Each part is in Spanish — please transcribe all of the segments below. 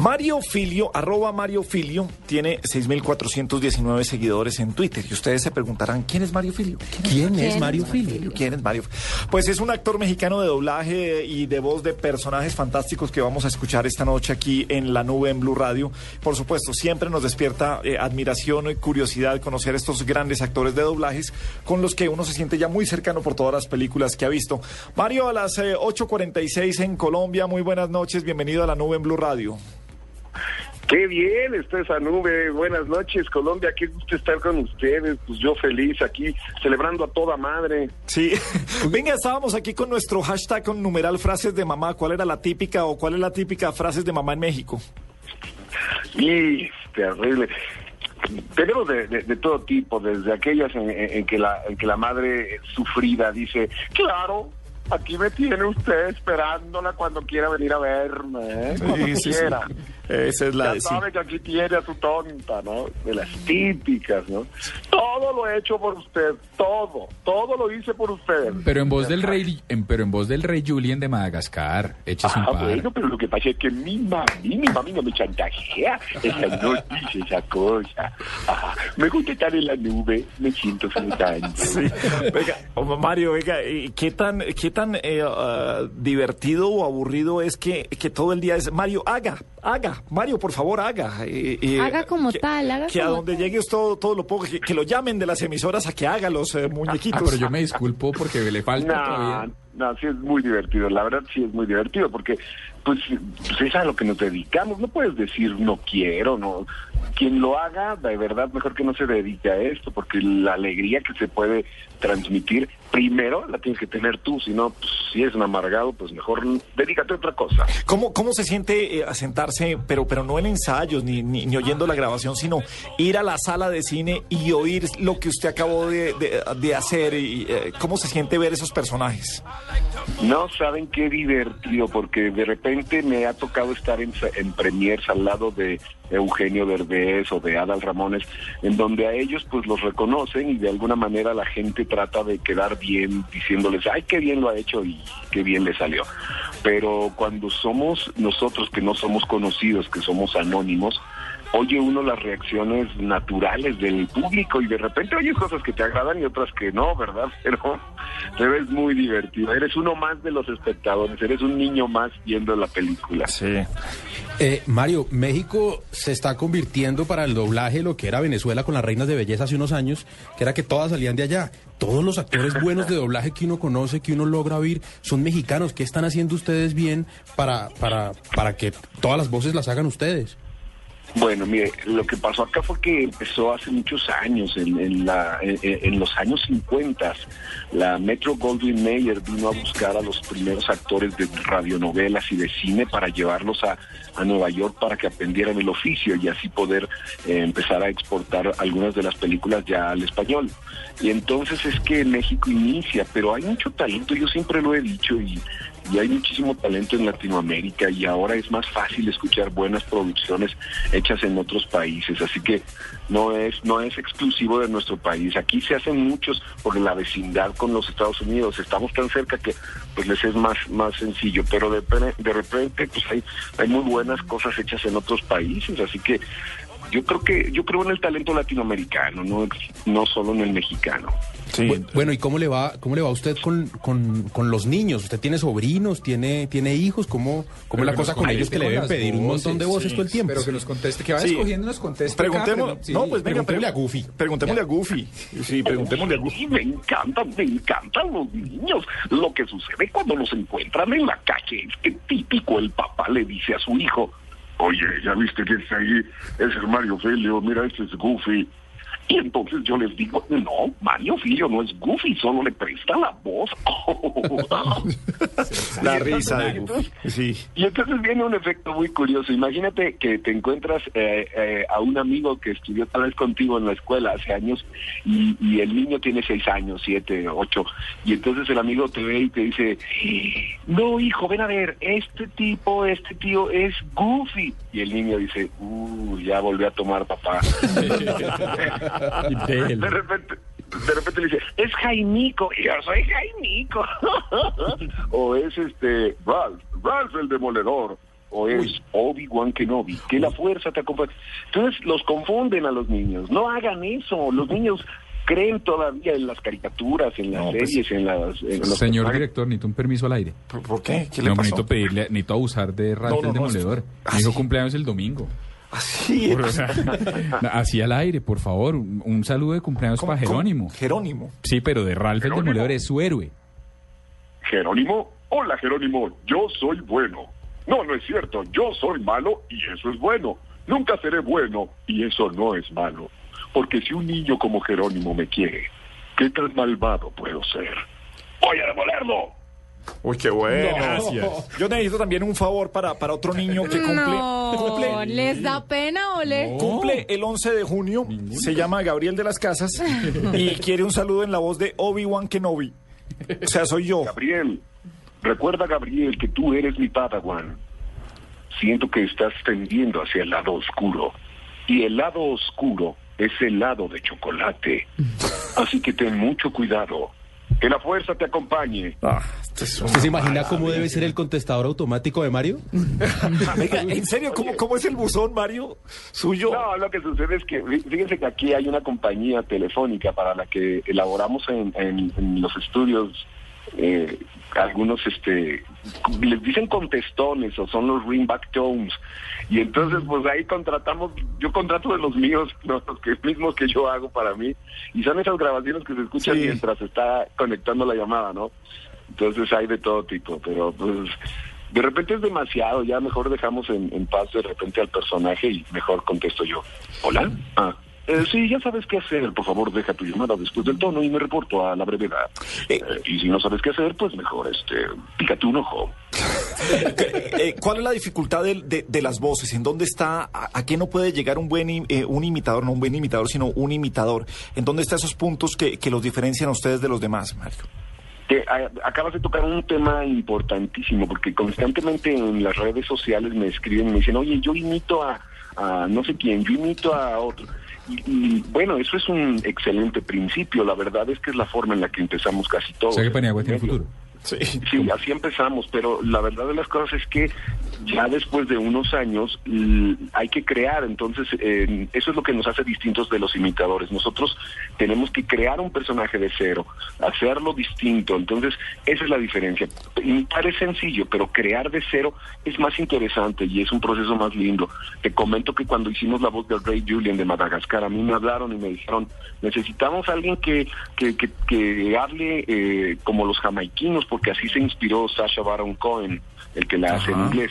Mario Filio, arroba Mario Filio, tiene 6.419 seguidores en Twitter. Y ustedes se preguntarán, ¿quién es Mario Filio? ¿Quién, es Mario Filio? ¿Quién es Mario? Pues es un actor mexicano de doblaje y de voz de personajes fantásticos que vamos a escuchar esta noche aquí en la nube en Blue Radio. Por supuesto, siempre nos despierta eh, admiración y curiosidad conocer estos grandes actores de doblajes con los que uno se siente ya muy cercano por todas las películas que ha visto. Mario, a las eh, 8.46 en Colombia, muy buenas noches, bienvenido a la nube en Blue Radio. Qué bien está esa nube. Buenas noches, Colombia. Qué gusto estar con ustedes. Pues yo feliz aquí, celebrando a toda madre. Sí. Venga, estábamos aquí con nuestro hashtag con numeral frases de mamá. ¿Cuál era la típica o cuál es la típica frases de mamá en México? Y terrible. Tenemos de, de, de todo tipo, desde aquellas en, que la, en que la madre sufrida dice, claro, aquí me tiene usted esperándola cuando quiera venir a verme, ¿eh? cuando Sí, sí, sí. Quiera. Esa es la Ya de sí. sabe que aquí tiene a su tonta, ¿no? De las típicas, ¿no? Todo lo he hecho por usted, todo, todo lo hice por usted. Pero en voz del rey, en- pero en voz del rey Julien de Madagascar, un Ah, par. bueno, pero lo que pasa es que mi mami, mi mami no me chantajea. Ella no dice esa cosa. Ajá. Me gusta estar en la nube, me siento flotando. Sí. Venga, Mario, venga, ¿y ¿qué tan, qué tan eh, ah, divertido o aburrido es que, que todo el día es Mario, haga, haga, Mario, por favor, haga. eh, eh, Haga como que- tal, haga Que a donde tal. llegue todo, todo lo poco, que, que lo llamen de las emisoras a que haga los eh, Ah, muñequitos. pero yo me disculpo porque le falta No, todavía. no, sí es muy divertido. La verdad sí es muy divertido porque pues, pues es a lo que nos dedicamos. No puedes decir no quiero, no. Quien lo haga, de verdad, mejor que no se dedique a esto porque la alegría que se puede transmitir, primero la tienes que tener tú. Si no, pues, si eres un amargado, pues mejor dedícate a otra cosa. ¿Cómo, ¿Cómo se siente eh, sentarse, pero, pero no en ensayos ni, ni, ni oyendo la grabación, sino ir a la sala de cine y oír lo que usted acabó de, de- de hacer? Y, eh, ¿Cómo se siente ver esos personajes? No saben qué divertido, porque de repente me ha tocado estar en, en premiers al lado de Eugenio Derbez o de Adal Ramones, en donde a ellos pues los reconocen y de alguna manera la gente trata de quedar bien diciéndoles, ay, qué bien lo ha hecho y qué bien le salió. Pero cuando somos nosotros que no somos conocidos, que somos anónimos, oye uno las reacciones naturales del público y de repente oye cosas que te agradan y otras que no, ¿verdad? Pero, pero es muy divertido. Eres uno más de los espectadores, eres un niño más viendo la película. Sí. Eh, Mario, México se está convirtiendo para el doblaje lo que era Venezuela con las reinas de belleza hace unos años, que era que todas salían de allá. Todos los actores buenos de doblaje que uno conoce, que uno logra oír, son mexicanos. ¿Qué están haciendo ustedes bien para, para, para que todas las voces las hagan ustedes? Bueno, mire, lo que pasó acá fue que empezó hace muchos años, en, en la, en, los años 50, la Metro Goldwyn Mayer vino a buscar a los primeros actores de radionovelas y de cine para llevarlos a, a Nueva York para que aprendieran el oficio y así poder eh, empezar a exportar algunas de las películas ya al español. Y entonces es que México inicia, pero hay mucho talento, yo siempre lo he dicho y, y hay muchísimo talento en Latinoamérica y ahora es más fácil escuchar buenas producciones hechas en otros países, así que no es no es exclusivo de nuestro país. Aquí se hacen muchos por la vecindad con los Estados Unidos, estamos tan cerca que pues les es más más sencillo, pero de, de repente pues hay hay muy buenas cosas hechas en otros países, así que yo creo que yo creo en el talento latinoamericano, no no solo en el mexicano. Sí. Bu- Bueno, ¿y cómo le va, cómo le va a usted con, con, con los niños? ¿Usted tiene sobrinos, tiene, tiene hijos? ¿Cómo, cómo es la cosa con ellos que le deben pedir un montón de voces sí, todo el tiempo? Pero que nos conteste, que vaya Sí. escogiendo y nos conteste. Preguntemos, no, pues venga, preguntémosle a Goofy. Preguntémosle a Goofy. Sí, preguntémosle a Goofy. Sí, me encantan, me encantan los niños. Lo que sucede cuando los encuentran en la calle es que típico el papá le dice a su hijo, oye, ya viste que es ahí, es el Mario Filio, mira, este es Goofy. Y entonces yo les digo, no, Mario Filio no es Goofy, solo le presta la voz. La Y risa de entonces- Goofy. Sí. y entonces viene un efecto muy curioso. Imagínate que te encuentras eh, eh, a un amigo que estudió tal vez contigo en la escuela hace años y, y el niño tiene seis años, siete, ocho. Y entonces el amigo te ve y te dice, no hijo, ven a ver, este tipo, este tío es Goofy. Y el niño dice, uh, ya volvió a tomar papá. de repente... De repente le dice, es Jaimico, y yo soy Jaimico. o es este, Ralph, Ralph el demoledor. o es Obi-Wan Kenobi, que la fuerza te acompañe. Entonces los confunden a los niños. No hagan eso. Los niños creen todavía en las caricaturas, en las No, pues, series, en las... en los Señor personajes. director, necesito un permiso al aire. ¿Por, por qué? ¿Qué le No, pasó? necesito pedirle, necesito abusar de Ralph No, no, el no, Demoledor. Mi hijo cumpleaños el domingo. Así Por- o es. sea, así al aire, por favor. Un, un saludo de cumpleaños ¿Cómo- para cómo? Jerónimo. Jerónimo. Sí, pero de Ralph el. Demoledor es su héroe. Jerónimo, hola Jerónimo, yo soy bueno. No, no es cierto, yo soy malo y eso es bueno. Nunca seré bueno y eso no es malo. Porque si un niño como Jerónimo me quiere, ¿qué tan malvado puedo ser? ¡Voy a demolerlo! Uy, qué bueno. Gracias. Yo necesito también un favor para, para otro niño que cumple. No, cumple ¿les da pena o le...? Cumple el 11 de junio, se llama Gabriel de las Casas y quiere un saludo en la voz de Obi-Wan Kenobi. O sea, soy yo. Gabriel, recuerda Gabriel que tú eres mi Padawan. Siento que estás tendiendo hacia el lado oscuro. Y el lado oscuro es el lado de chocolate. Así que ten mucho cuidado. Que la fuerza te acompañe. Ah, este ¿Usted se imagina cómo debe ser el contestador automático de Mario? Venga, ¿En serio? ¿Cómo, ¿Cómo es el buzón, Mario? Suyo. No, lo que sucede es que, fí- fíjense que aquí hay una compañía telefónica para la que elaboramos en, en- en los estudios eh, algunos, este, les dicen contestones o son los ringback tones. Y entonces, pues ahí contratamos, yo contrato de los míos, los que, mismos que yo hago para mí, y son esas grabaciones que se escuchan Sí. mientras está conectando la llamada, ¿no? Entonces hay de todo tipo, pero pues de repente es demasiado, ya mejor dejamos en, en paz de repente al personaje y mejor contesto yo. ¿Hola? Ah, eh, sí, ya sabes qué hacer, por favor deja tu llamada después del tono y me reporto a la brevedad. Eh. Eh, y si no sabes qué hacer, pues mejor, este, pícate un ojo. Eh, ¿Cuál es la dificultad de, de- de las voces? ¿En dónde está? ¿A, a qué no puede llegar un buen eh, un imitador? No un buen imitador, sino un imitador. ¿En dónde están esos puntos que, que los diferencian a ustedes de los demás, Mario? Te- a- acabas de tocar un tema importantísimo, porque constantemente en las redes sociales me escriben y me dicen, oye, yo imito a, a no sé quién, yo imito a otro. Y, y, bueno, eso es un excelente principio, la verdad es que es la forma en la que empezamos casi todos. O sea que Paniagua tiene futuro. Sí. Sí, así empezamos, pero la verdad de las cosas es que ya después de unos años hay que crear, entonces eh, eso es lo que nos hace distintos de los imitadores. Nosotros tenemos que crear un personaje de cero, hacerlo distinto, entonces esa es la diferencia. Imitar es sencillo, pero crear de cero es más interesante y es un proceso más lindo. Te comento que cuando hicimos la voz del Rey Julian de Madagascar, a mí me hablaron y me dijeron, necesitamos a alguien que, que, que, que hable eh, como los jamaiquinos, porque así se inspiró Sasha Baron Cohen, el que la hace en inglés.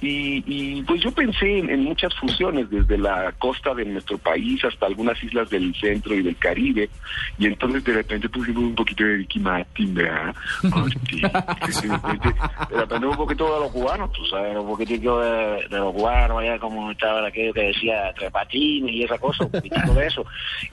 Y, y pues yo pensé en, muchas fusiones, desde la costa de nuestro país hasta algunas islas del centro y del Caribe. Y entonces de repente pusimos un poquito de Ricky Martin, ¿verdad? Repente un poquito de los cubanos, tú sabes, un poquitico de, de los cubanos, allá como estaba aquello que decía tres patines y esa cosa, un poquitico de eso.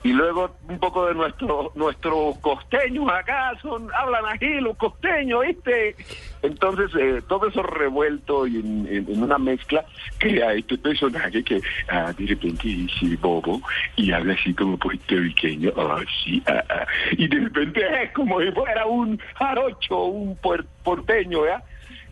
Y luego un poco de nuestro, nuestros costeños acá, son, hablan aquí los costeños, ¿viste? Entonces, eh, todo eso revuelto y en, en- en una mezcla crea este personaje que ah, de repente dice bobo y habla así como puertorriqueño, ah, sí, ah, ah. y de repente es como si fuera un jarocho, un puer- porteño, ¿ya?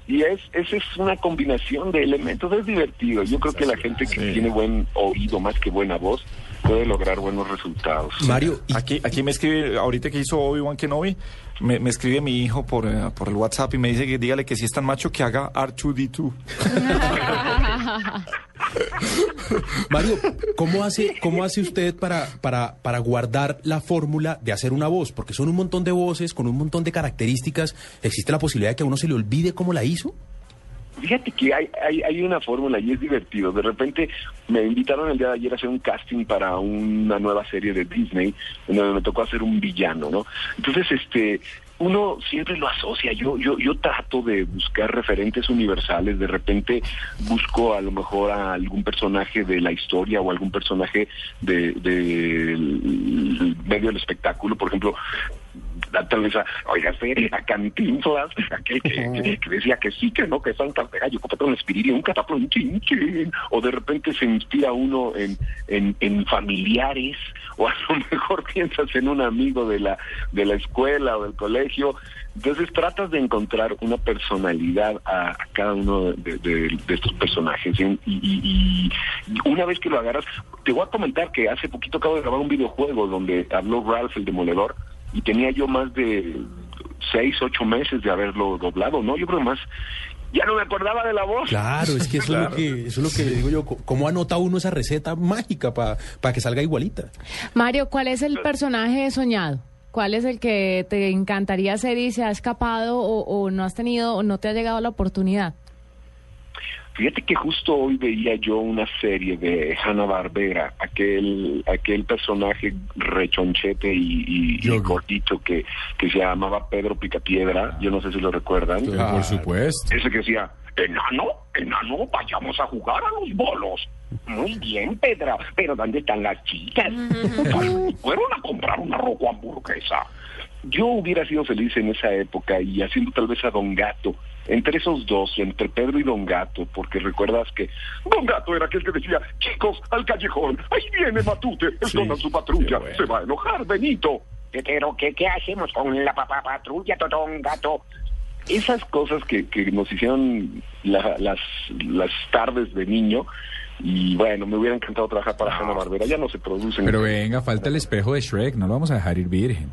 Y es, esa es una combinación de elementos, es divertido. Yo creo que la gente que tiene buen oído más que buena voz puede lograr buenos resultados. Mario, y Aquí, aquí me escribe, ahorita que hizo Obi-Wan Kenobi, me, me escribe mi hijo por, eh, por el WhatsApp y me dice que dígale que si es tan macho que haga R2D2. Mario, ¿cómo hace, cómo hace usted para, para, para guardar la fórmula de hacer una voz? Porque son un montón de voces con un montón de características. ¿Existe la posibilidad de que a uno se le olvide cómo la hizo? Fíjate que hay, hay, hay una fórmula y es divertido. De repente me invitaron el día de ayer a hacer un casting para una nueva serie de Disney, en donde me tocó hacer un villano, ¿no? Entonces, este, uno siempre lo asocia. Yo, yo, yo trato de buscar referentes universales. De repente busco a lo mejor a algún personaje de la historia o algún personaje de, del medio del espectáculo. Por ejemplo, tal vez a, oiga, a Cantinflas, aquel que, que, que, decía que sí, que no, que Santa Gallo, copetón, espiriría un cataplón, chin, chin. O de repente se inspira uno en, en, en familiares, o a lo mejor piensas en un amigo de la, de la escuela o del colegio. Entonces tratas de encontrar una personalidad a, a cada uno de, de, de estos personajes. Y, y, y, una vez que lo agarras, te voy a comentar que hace poquito acabo de grabar un videojuego donde habló Ralph el Demoledor y tenía yo más de seis, ocho meses de haberlo doblado, ¿no? Yo creo más ya no me acordaba de la voz. Claro, es que eso, claro. es, lo que, eso es lo que le digo yo. ¿Cómo anota uno esa receta mágica para pa que salga igualita? Mario, ¿cuál es el personaje soñado? ¿Cuál es el que te encantaría ser y se ha escapado o, o no has tenido o no te ha llegado la oportunidad? Fíjate que justo hoy veía yo una serie de Hanna Barbera, aquel aquel personaje rechonchete y, y, y cortito que, que se llamaba Pedro Picapiedra, yo no sé si lo recuerdan. Ah, por supuesto. Ese que decía, enano, enano, vayamos a jugar a los bolos. Muy bien, Pedra, pero ¿dónde están las chicas? Fueron a comprar una rojo hamburguesa. Yo hubiera sido feliz en esa época y haciendo tal vez a Don Gato, entre esos dos, entre Pedro y Don Gato, porque recuerdas que Don Gato era aquel que decía, chicos, al callejón, ahí viene Matute, escondan sí, su patrulla, bueno. se va a enojar Benito. Pero, ¿qué, qué hacemos con la papá patrulla, Don Gato? Esas cosas que, que nos hicieron la, las, las tardes de niño, y bueno, me hubiera encantado trabajar para Hanna Barbera, ya no se producen. Pero venga, falta el espejo de Shrek, no lo vamos a dejar ir virgen.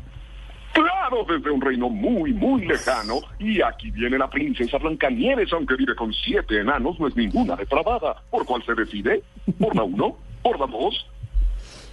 Desde un reino muy, muy lejano. Y aquí viene la princesa Blancanieves, aunque vive con siete enanos, no es ninguna depravada. ¿Por cuál se decide? ¿Por la uno? ¿Por la dos?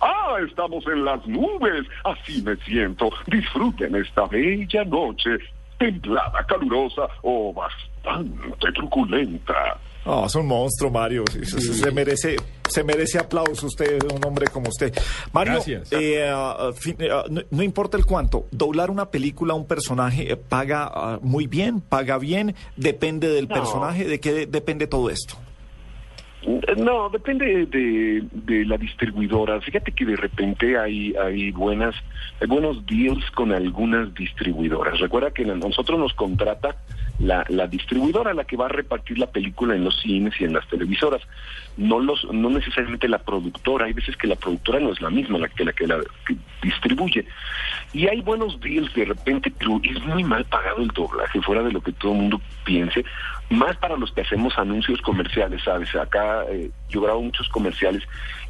Ah, estamos en las nubes. Así me siento. Disfruten esta bella noche. Templada, calurosa o bastante truculenta. Oh, es un monstruo, Mario. Se, se, merece, se merece aplauso usted, un hombre como usted. Mario, eh, uh, fin, uh, no, no, importa el cuánto, doblar una película, un personaje, eh, paga uh, muy bien, paga bien, depende del no. personaje, ¿de qué de, depende todo esto? No, depende de, de, la distribuidora. Fíjate que de repente hay, hay buenas, hay buenos deals con algunas distribuidoras. Recuerda que nosotros nos contrata la, la distribuidora la que va a repartir la película en los cines y en las televisoras, no los, no necesariamente la productora, hay veces que la productora no es la misma la que la que la distribuye. Y hay buenos deals de repente, pero es muy mal pagado el doblaje, fuera de lo que todo el mundo piense, más para los que hacemos anuncios comerciales, ¿sabes? Acá eh, yo grabo muchos comerciales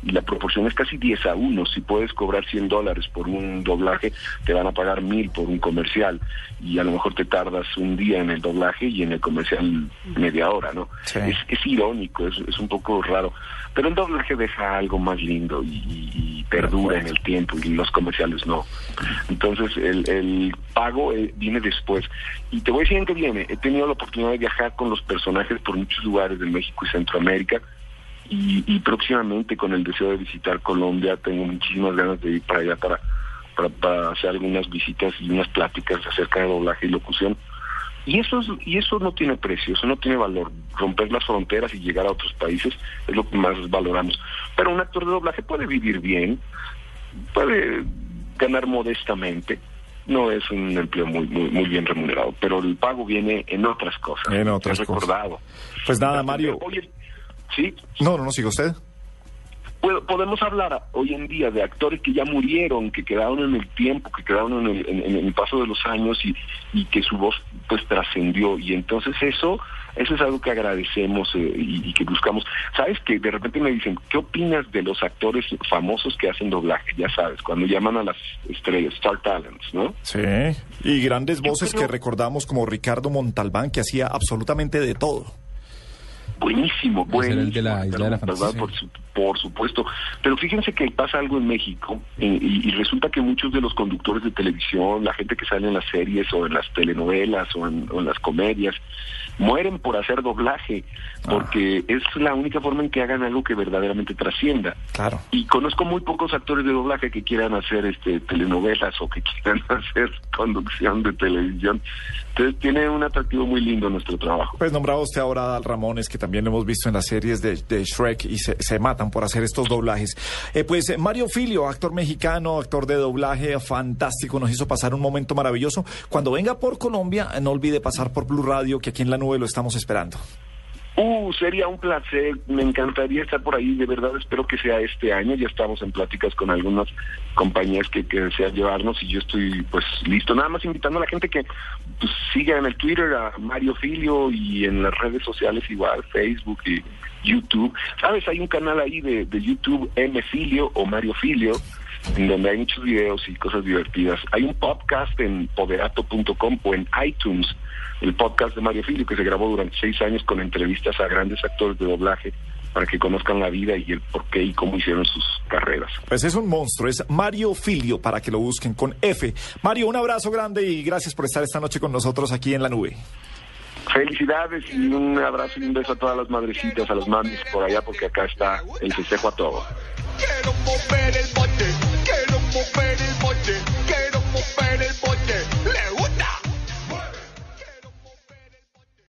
y la proporción es casi 10 a 1. Si puedes cobrar 100 dólares por un doblaje, te van a pagar mil por un comercial y a lo mejor te tardas un día en el doblaje y en el comercial media hora, ¿no? Sí. Es, es, irónico, es, es, un poco raro, pero el doblaje deja algo más lindo y, y perdura en el tiempo y los comerciales no. Entonces el, el pago eh, viene después. Y te voy a decir en qué viene. He tenido la oportunidad de viajar con los personajes por muchos lugares de México y Centroamérica. Y, próximamente con el deseo de visitar Colombia tengo muchísimas ganas de ir para allá para, para, para hacer algunas visitas y unas pláticas acerca de doblaje y locución. Y eso es, y eso no tiene precio eso no tiene valor. Romper las fronteras y llegar a otros países es lo que más valoramos. Pero un actor de doblaje puede vivir bien puede ganar modestamente no es un empleo muy muy muy bien remunerado pero el pago viene en otras cosas en otras cosas recordado pues nada Mario Oye, ¿Sí? No, no, no, siga usted. Podemos hablar hoy en día de actores que ya murieron, que quedaron en el tiempo, que quedaron en el, en, en el paso de los años y, y que su voz pues trascendió. Y entonces eso eso es algo que agradecemos eh, y, y, que buscamos. Sabes que de repente me dicen, ¿qué opinas de los actores famosos que hacen doblaje? Ya sabes, cuando llaman a las estrellas, Star Talents, ¿no? Sí, y grandes voces creo... que recordamos como Ricardo Montalbán, que hacía absolutamente de todo buenísimo, buenísimo. El de la Isla de la su, por, supuesto. Pero fíjense que pasa algo en México eh, y, y, resulta que muchos de los conductores de televisión, la gente que sale en las series o en las telenovelas o en, o en las comedias, mueren por hacer doblaje, porque ah. es la única forma en que hagan algo que verdaderamente trascienda. Claro. Y conozco muy pocos actores de doblaje que quieran hacer este telenovelas o que quieran hacer conducción de televisión. Entonces tiene un atractivo muy lindo nuestro trabajo. Pues nombrado usted ahora Ramón, es que también lo hemos visto en las series de, de Shrek y se, se, por hacer estos doblajes. Eh, pues Mario Filio, actor mexicano, actor de doblaje fantástico, nos hizo pasar un momento maravilloso. Cuando venga por Colombia, no olvide pasar por Blue Radio, que aquí en la nube lo estamos esperando. Uh, sería un placer, me encantaría estar por ahí, de verdad espero que sea este año, ya estamos en pláticas con algunas compañías que, que desean llevarnos y yo estoy pues listo, nada más invitando a la gente que pues, siga en el Twitter a Mario Filio y en las redes sociales igual, Facebook y YouTube, sabes, hay un canal ahí de, de YouTube M Filio o Mario Filio, donde hay muchos videos y cosas divertidas. Hay un podcast en poderato.com o en iTunes, el podcast de Mario Filio, que se grabó durante seis años con entrevistas a grandes actores de doblaje para que conozcan la vida y el por qué y cómo hicieron sus carreras. Pues es un monstruo, es Mario Filio, para que lo busquen con F. Mario, un abrazo grande y gracias por estar esta noche con nosotros aquí en la nube. Felicidades y un abrazo y un beso a todas las madrecitas, a las mamis por allá, porque acá está el festejo a todo. Quiero mover el bote.